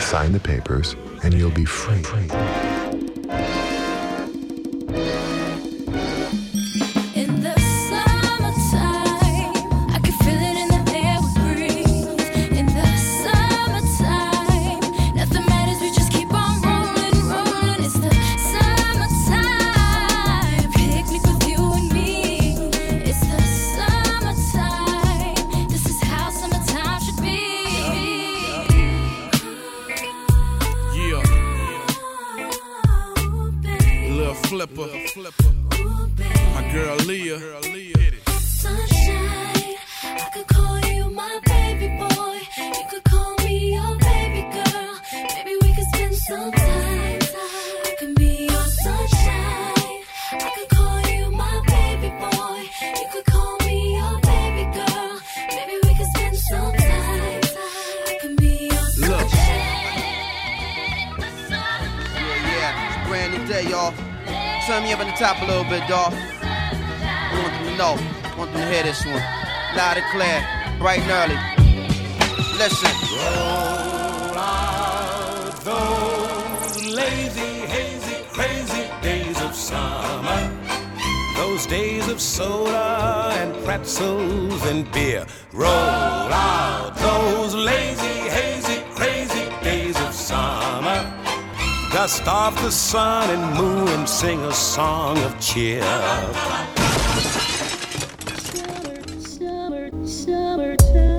Sign the papers, and you'll be free. free. the sun and moon and sing a song of cheer. Summer, summer, summertime.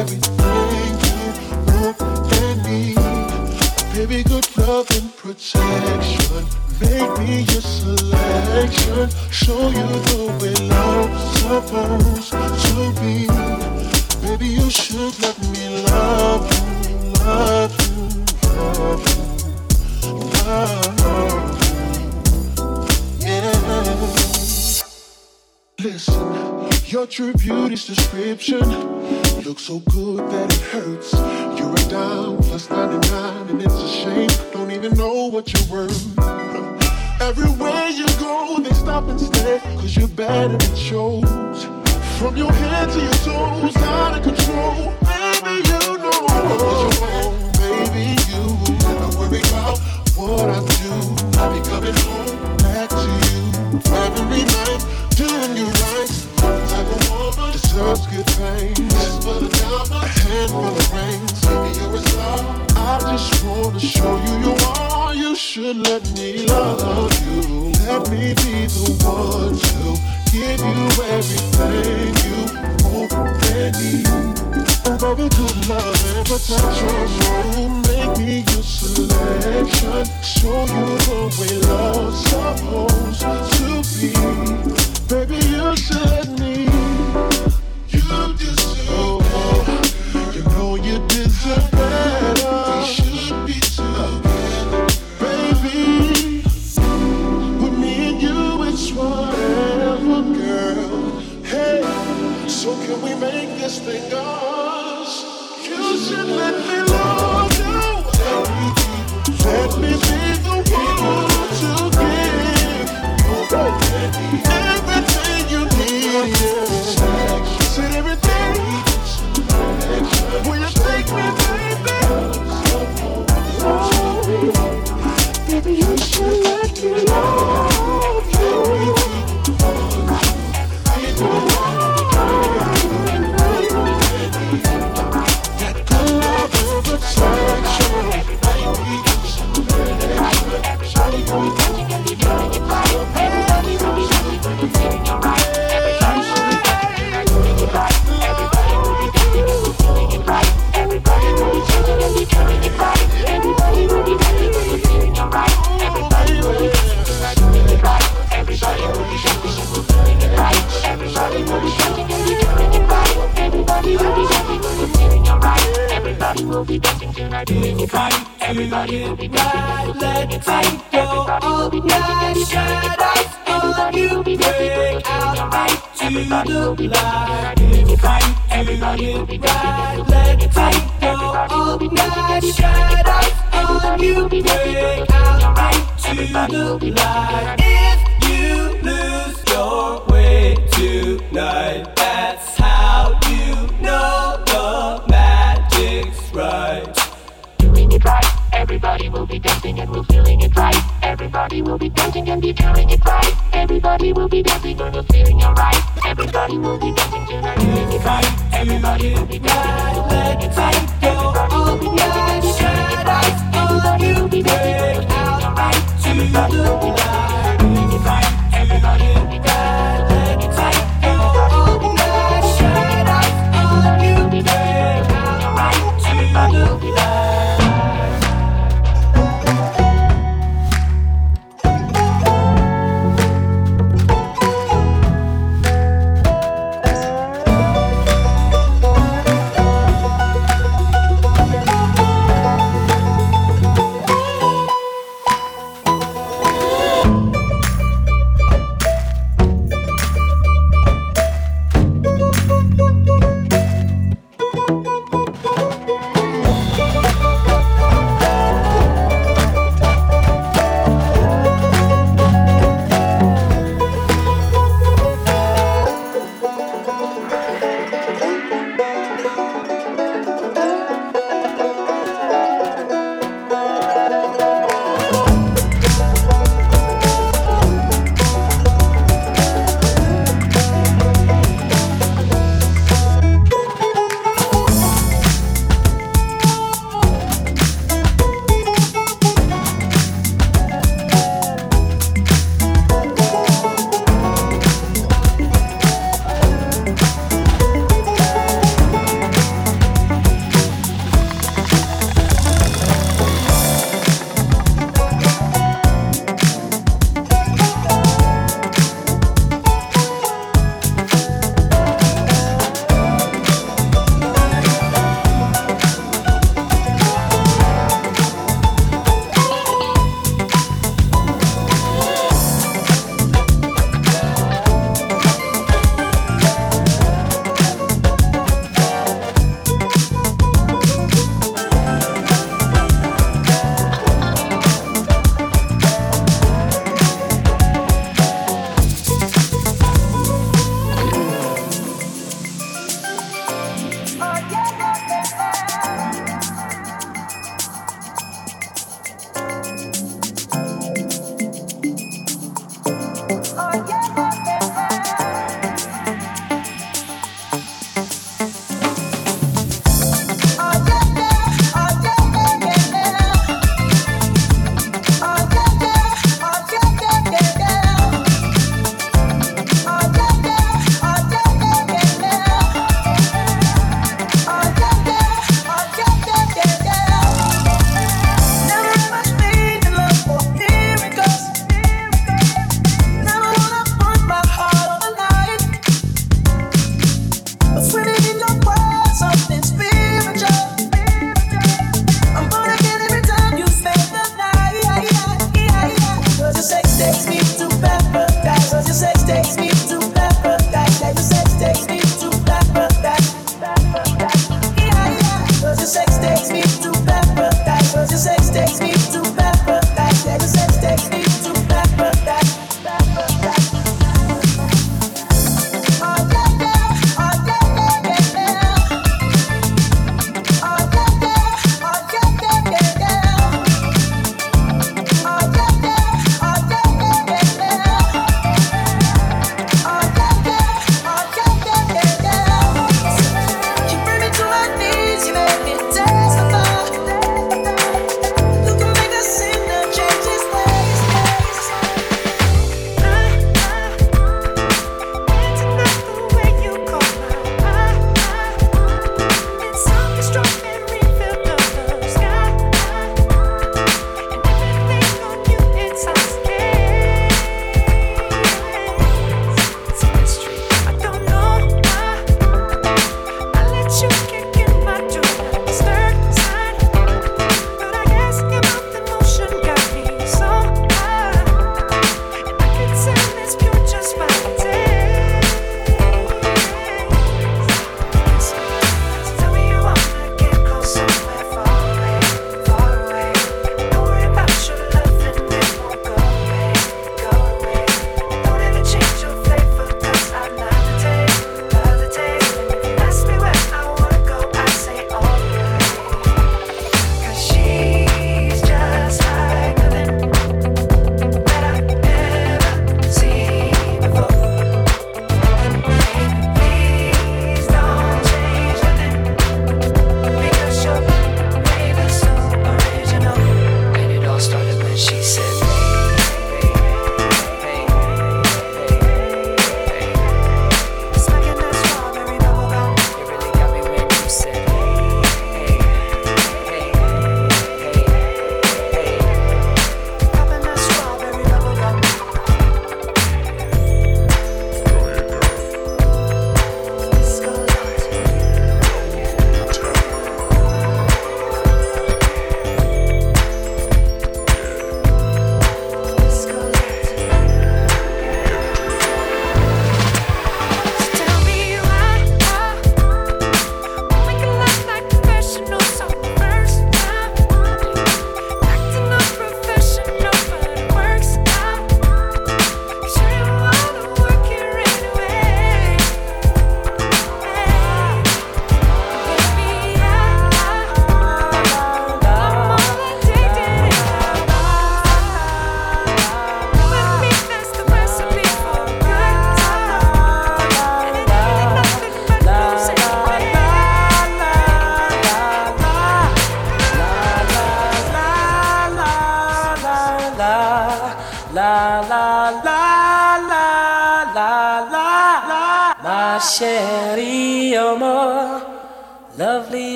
Everything you. Baby, good love and protection. Make me your selection. Show you the way love's supposed to be. Baby, you should let me love you, love you, love you, love you. Yeah. Listen, your true beauty's description looks so good that it hurts. You're a dime plus 99, and it's a shame. Don't even know what you're worth. Everywhere you go, they stop and stare, cause you're bad and it shows. From your head to your toes, out of control. Baby, you know what you want. Baby, you never worry about what I do. I'll be coming home back to you every night, doing you right. Type of woman deserves good things. Just for the diamond, a handful of rings. Baby, you're a star. I just wanna show you you are. You should let me love you. Let me be the one to give you everything you want and need. Baby, good love and protection. Make me your selection. Show you the way love's supposed to be. Baby, you should me. You deserve more. You know you deserve better. We should be together, baby. With me and you, it's whatever, girl. Hey, so can we make this thing ours? You should let me love you. Let me be the to give should let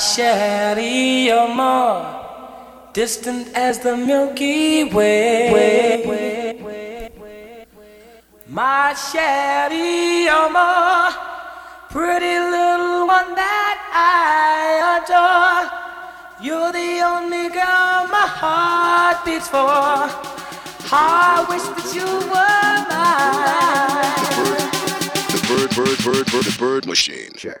My Sherry, you're more distant as the Milky Way. My Sherry, you're more pretty little one that I adore. You're the only girl my heart beats for. I wish that you were mine. The bird, bird, bird, bird, the bird machine. Check.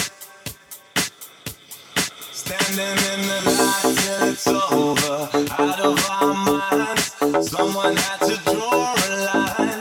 Standing in the light till it's over, out of our minds. Someone had to draw a line.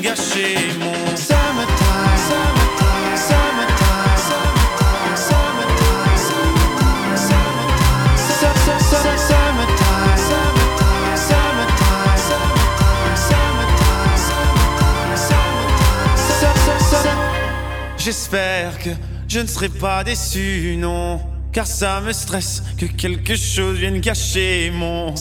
Gâcher mon. J'espère que je ne serai pas déçu, non. Car ça me stresse que quelque chose vienne gâcher mon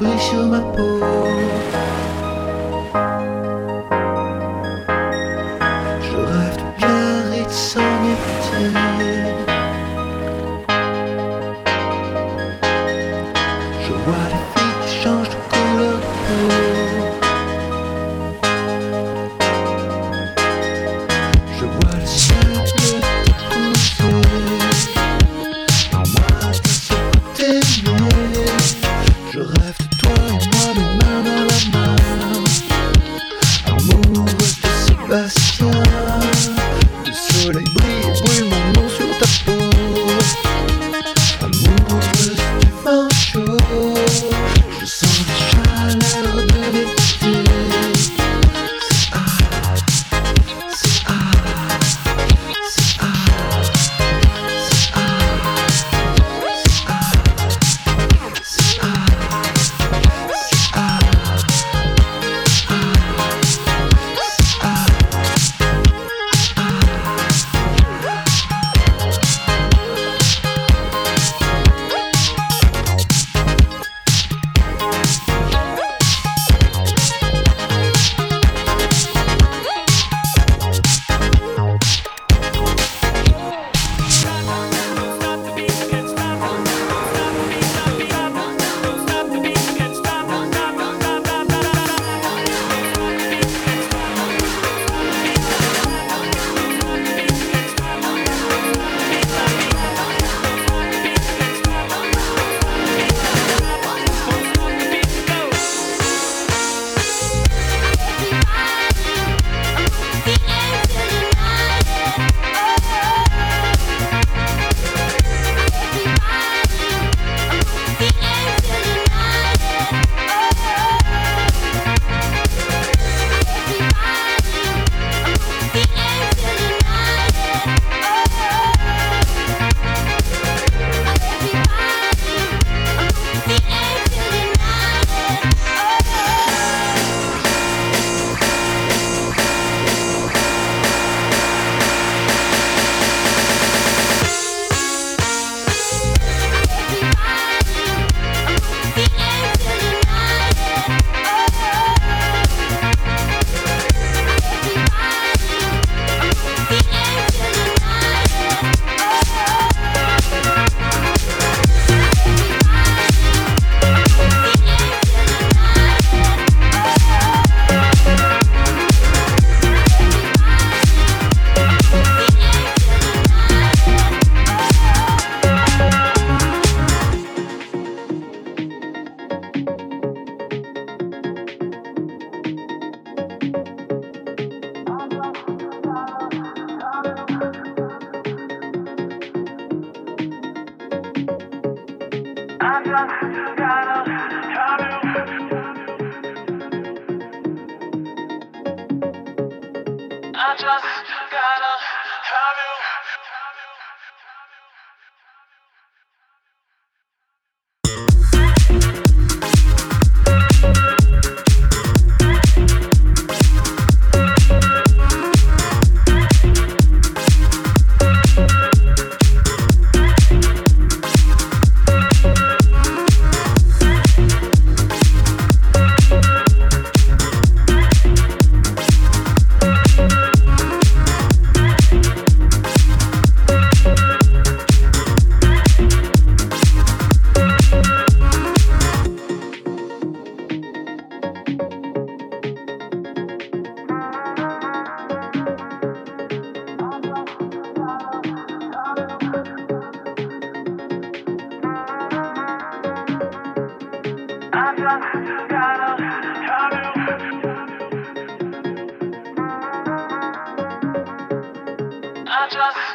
Bushumapur I just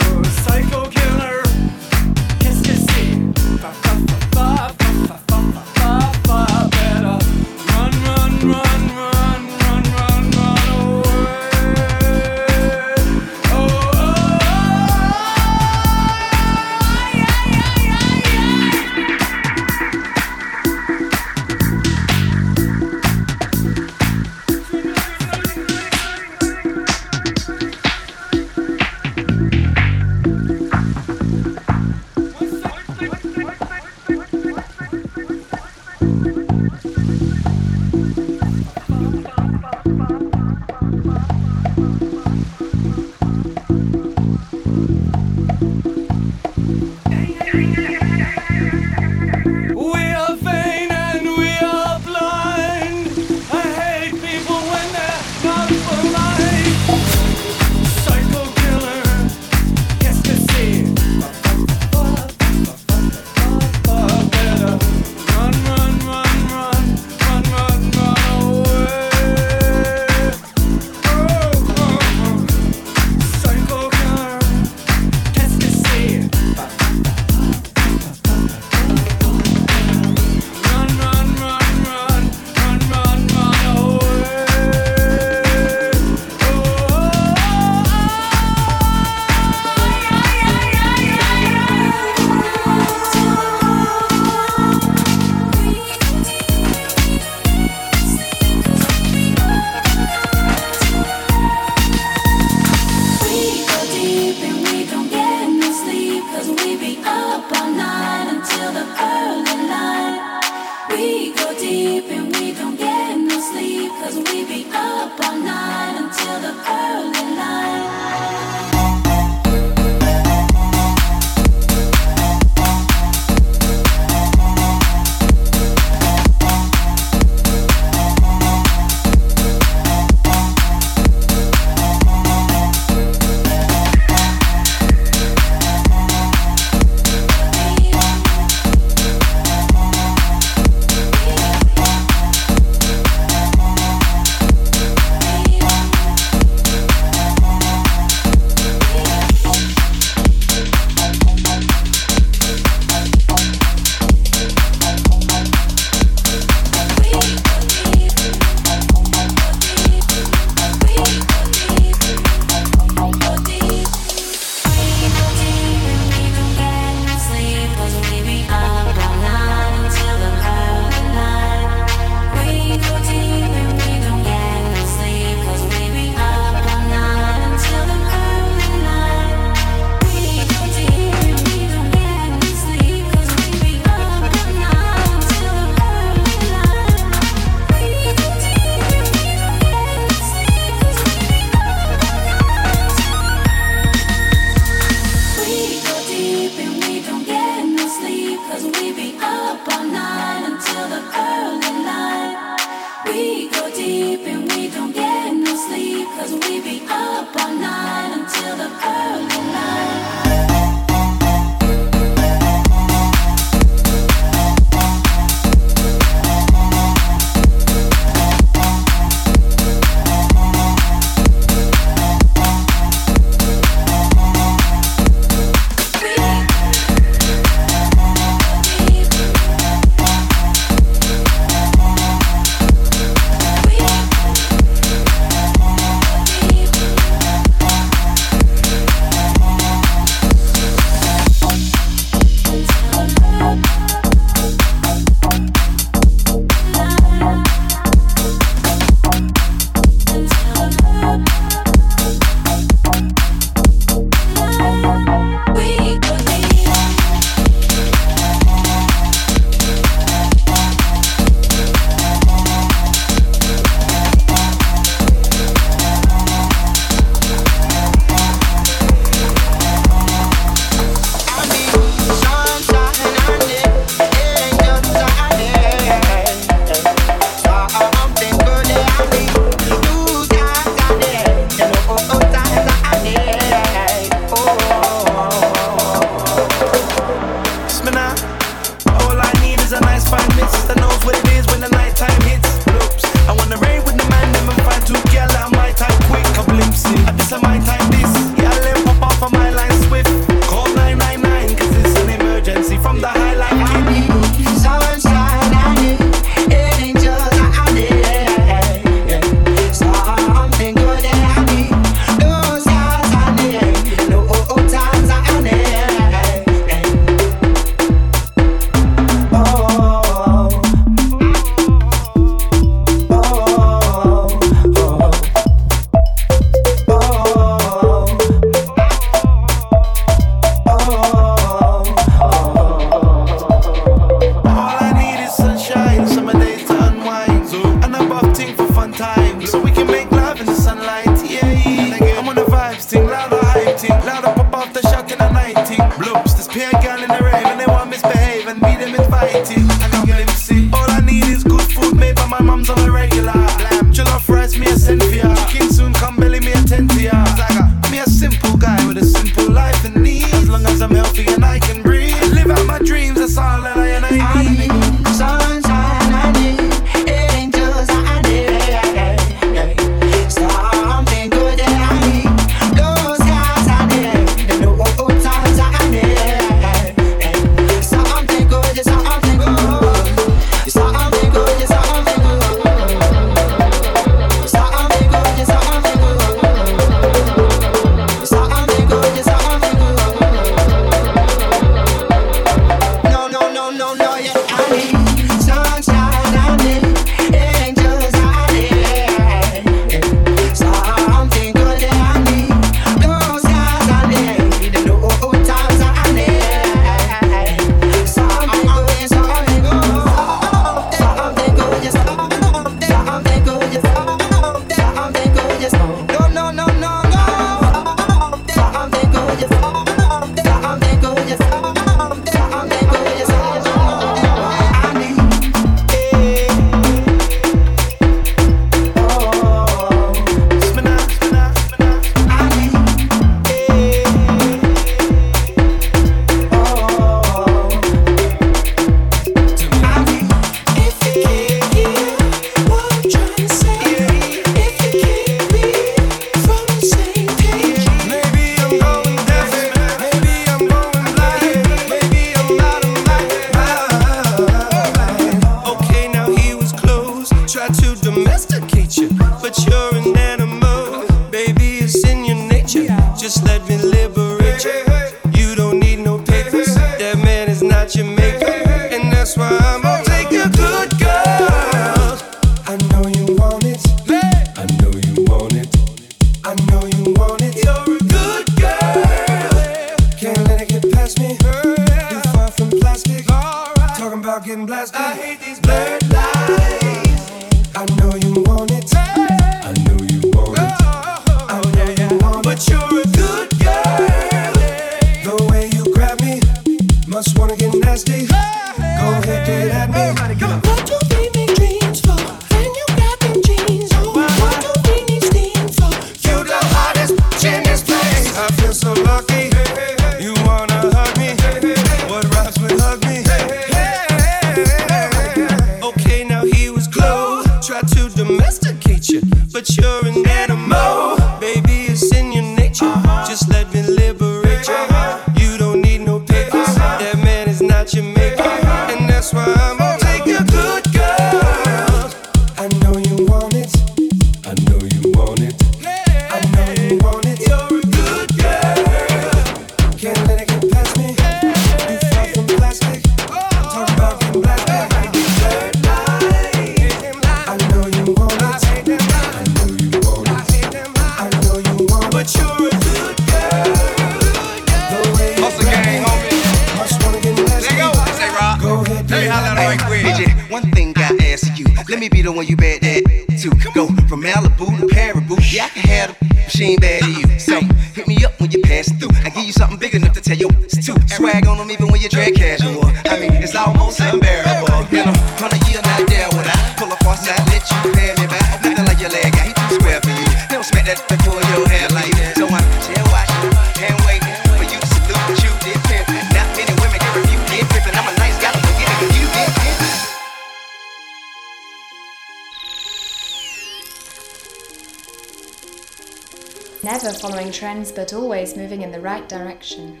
right direction.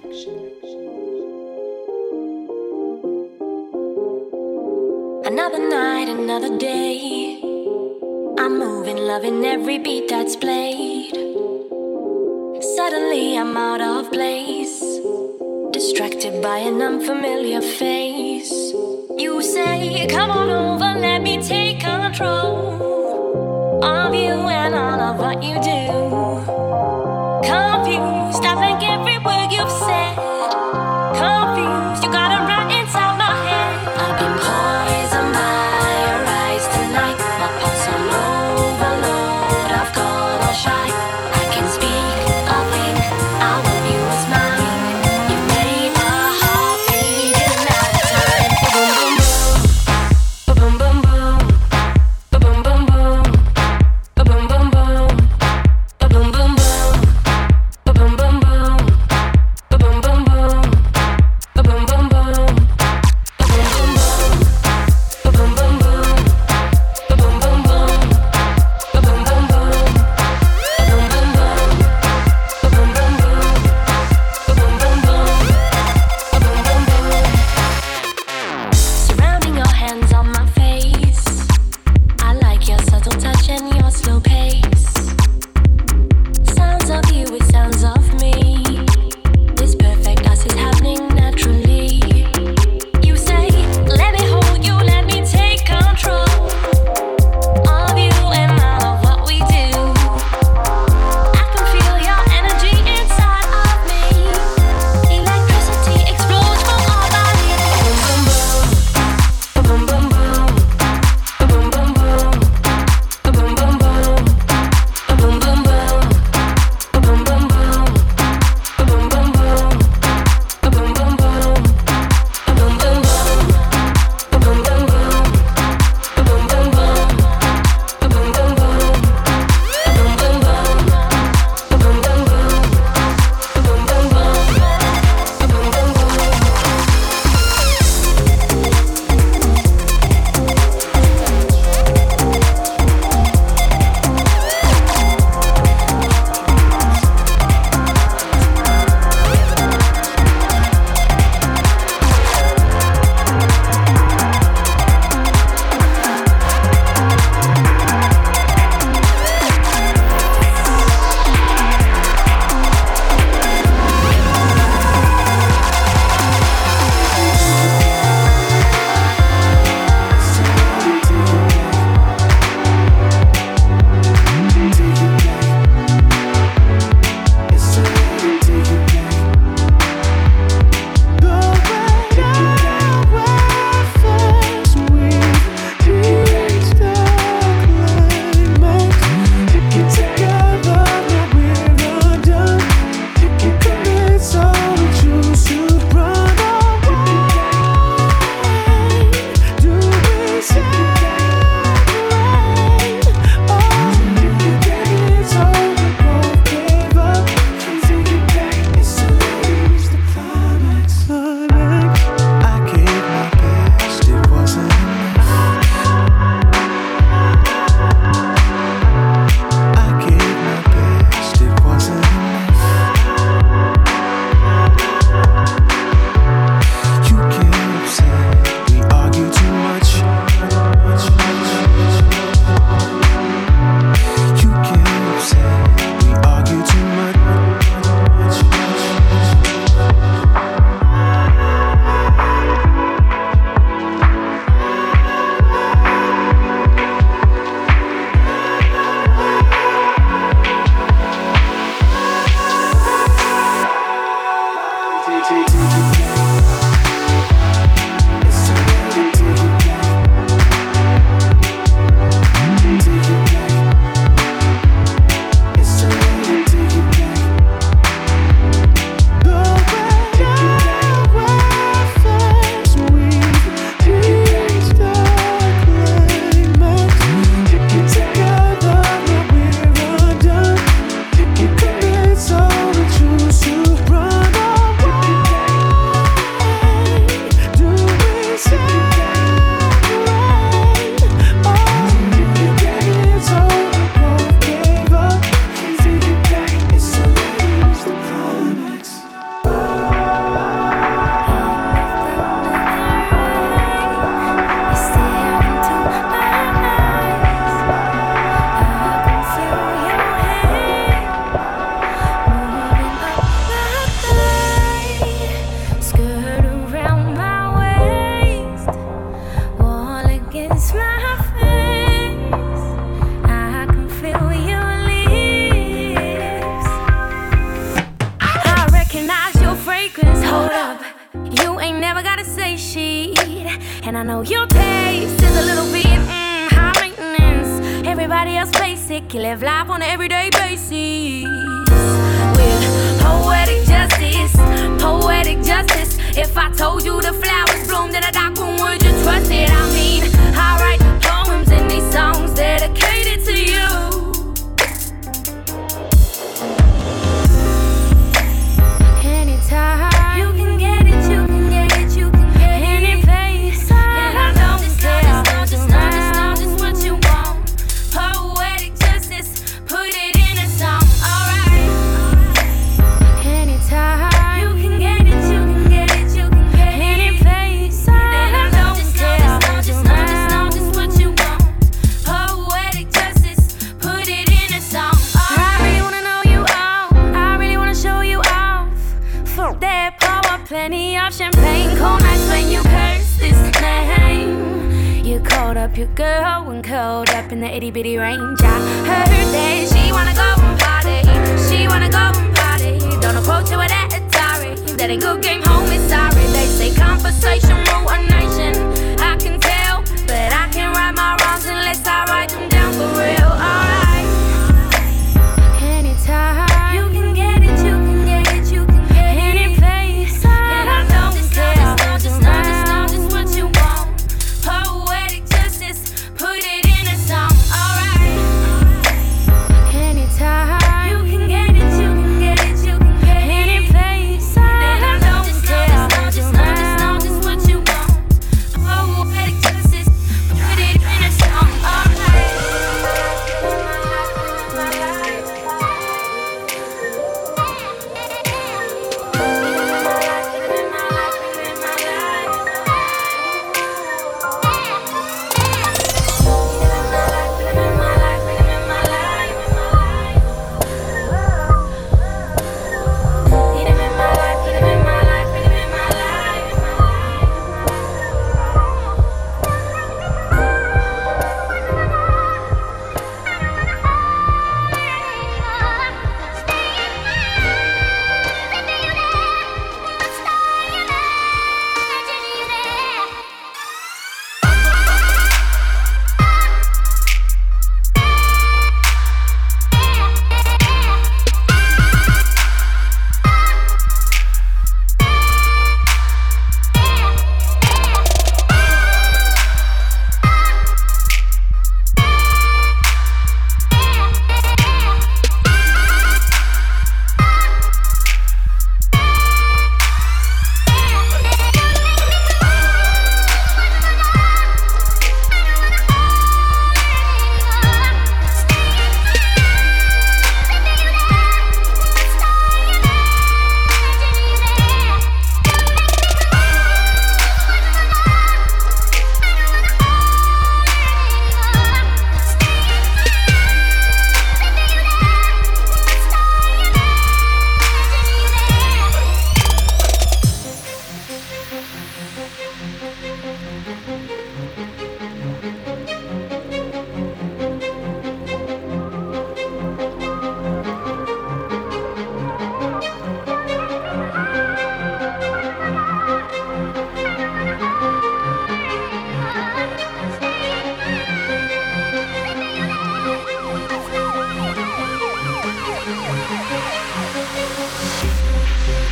Another night, another day. I'm moving, loving every beat that's played. Suddenly I'm out of place, distracted by an unfamiliar face. You say, Come on over, let me take control.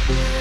Música